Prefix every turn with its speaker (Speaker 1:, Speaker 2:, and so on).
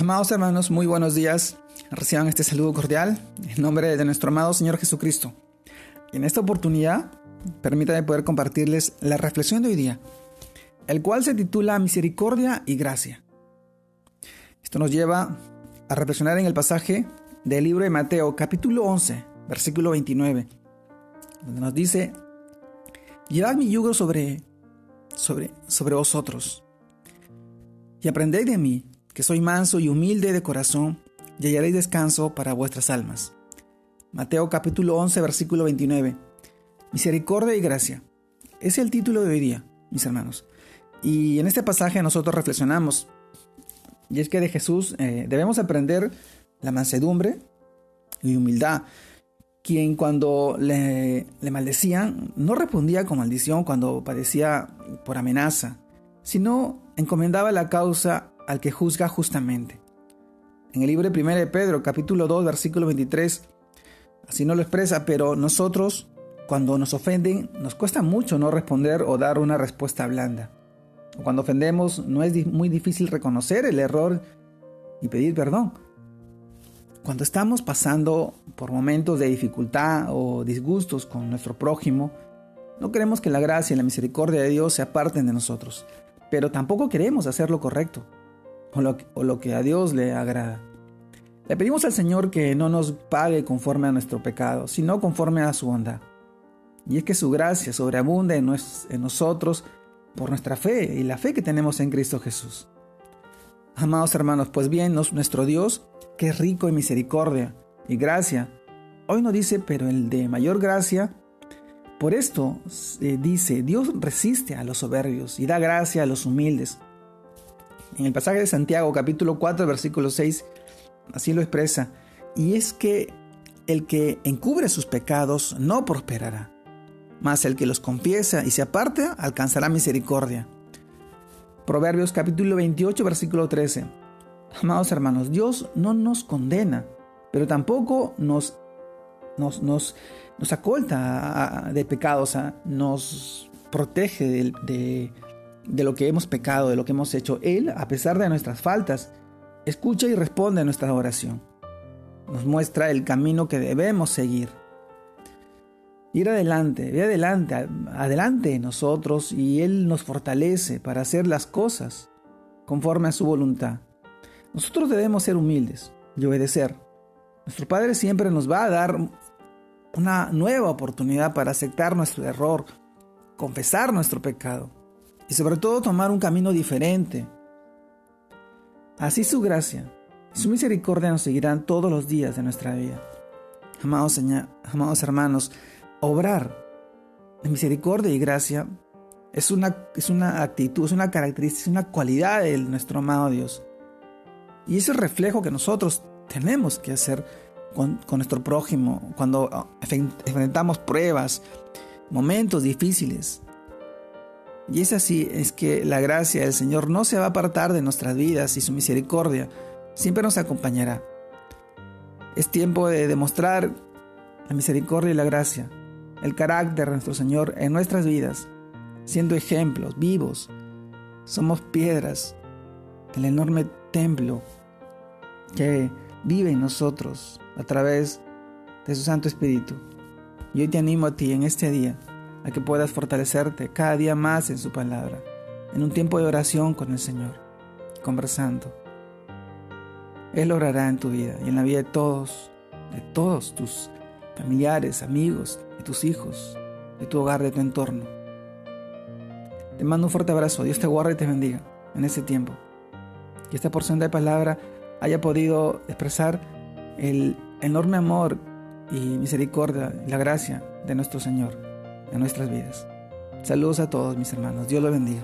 Speaker 1: Amados hermanos, muy buenos días. Reciban este saludo cordial en nombre de nuestro amado Señor Jesucristo. Y en esta oportunidad, permítanme poder compartirles la reflexión de hoy día, el cual se titula Misericordia y Gracia. Esto nos lleva a reflexionar en el pasaje del libro de Mateo, capítulo 11, versículo 29, donde nos dice, Llevad mi yugo sobre, sobre, sobre vosotros y aprended de mí soy manso y humilde de corazón, y hallaréis descanso para vuestras almas. Mateo capítulo 11, versículo 29. Misericordia y gracia. Es el título de hoy día, mis hermanos. Y en este pasaje nosotros reflexionamos. Y es que de Jesús eh, debemos aprender la mansedumbre y humildad. Quien cuando le, le maldecían no respondía con maldición cuando padecía por amenaza, sino encomendaba la causa al que juzga justamente. En el libro de 1 de Pedro, capítulo 2, versículo 23, así no lo expresa, pero nosotros, cuando nos ofenden, nos cuesta mucho no responder o dar una respuesta blanda. Cuando ofendemos, no es muy difícil reconocer el error y pedir perdón. Cuando estamos pasando por momentos de dificultad o disgustos con nuestro prójimo, no queremos que la gracia y la misericordia de Dios se aparten de nosotros, pero tampoco queremos hacer lo correcto o lo, que a Dios le agrada. Le pedimos al Señor que no nos pague conforme a nuestro pecado, sino conforme a su bondad. Y es que su gracia sobreabunde en, en nosotros por nuestra fe y la fe que tenemos en Cristo Jesús. Amados hermanos, pues bien, nuestro Dios, que es rico en misericordia y gracia, hoy nos dice, pero el de mayor gracia, por esto eh, dice, Dios resiste a los soberbios y da gracia a los humildes. En el pasaje de Santiago capítulo 4 versículo 6 así lo expresa. Y es que el que encubre sus pecados no prosperará, mas el que los confiesa y se aparte alcanzará misericordia. Proverbios capítulo 28 versículo 13. Amados hermanos, Dios no nos condena, pero tampoco nos, nos, nos, nos acolta de pecados, nos protege de, de de lo que hemos pecado, de lo que hemos hecho. Él, a pesar de nuestras faltas, escucha y responde a nuestra oración. Nos muestra el camino que debemos seguir. Ir adelante, ve adelante, adelante de nosotros y Él nos fortalece para hacer las cosas conforme a su voluntad. Nosotros debemos ser humildes y obedecer. Nuestro Padre siempre nos va a dar una nueva oportunidad para aceptar nuestro error, confesar nuestro pecado y sobre todo tomar un camino diferente. Así su gracia y su misericordia nos seguirán todos los días de nuestra vida. Amados, amados hermanos, obrar de misericordia y gracia es una, es una actitud, es una característica, es una cualidad de nuestro amado Dios. Y es el reflejo que nosotros tenemos que hacer con, con nuestro prójimo cuando enfrentamos pruebas, momentos difíciles. Y es así, es que la gracia del Señor no se va a apartar de nuestras vidas y su misericordia siempre nos acompañará. Es tiempo de demostrar la misericordia y la gracia, el carácter de nuestro Señor en nuestras vidas, siendo ejemplos vivos. Somos piedras, el enorme templo que vive en nosotros a través de su Santo Espíritu. Y hoy te animo a ti en este día a que puedas fortalecerte cada día más en su palabra, en un tiempo de oración con el Señor, conversando. Él orará en tu vida y en la vida de todos, de todos tus familiares, amigos, de tus hijos, de tu hogar, de tu entorno. Te mando un fuerte abrazo, Dios te guarde y te bendiga en ese tiempo. Que esta porción de palabra haya podido expresar el enorme amor y misericordia y la gracia de nuestro Señor en nuestras vidas. Saludos a todos mis hermanos. Dios los bendiga.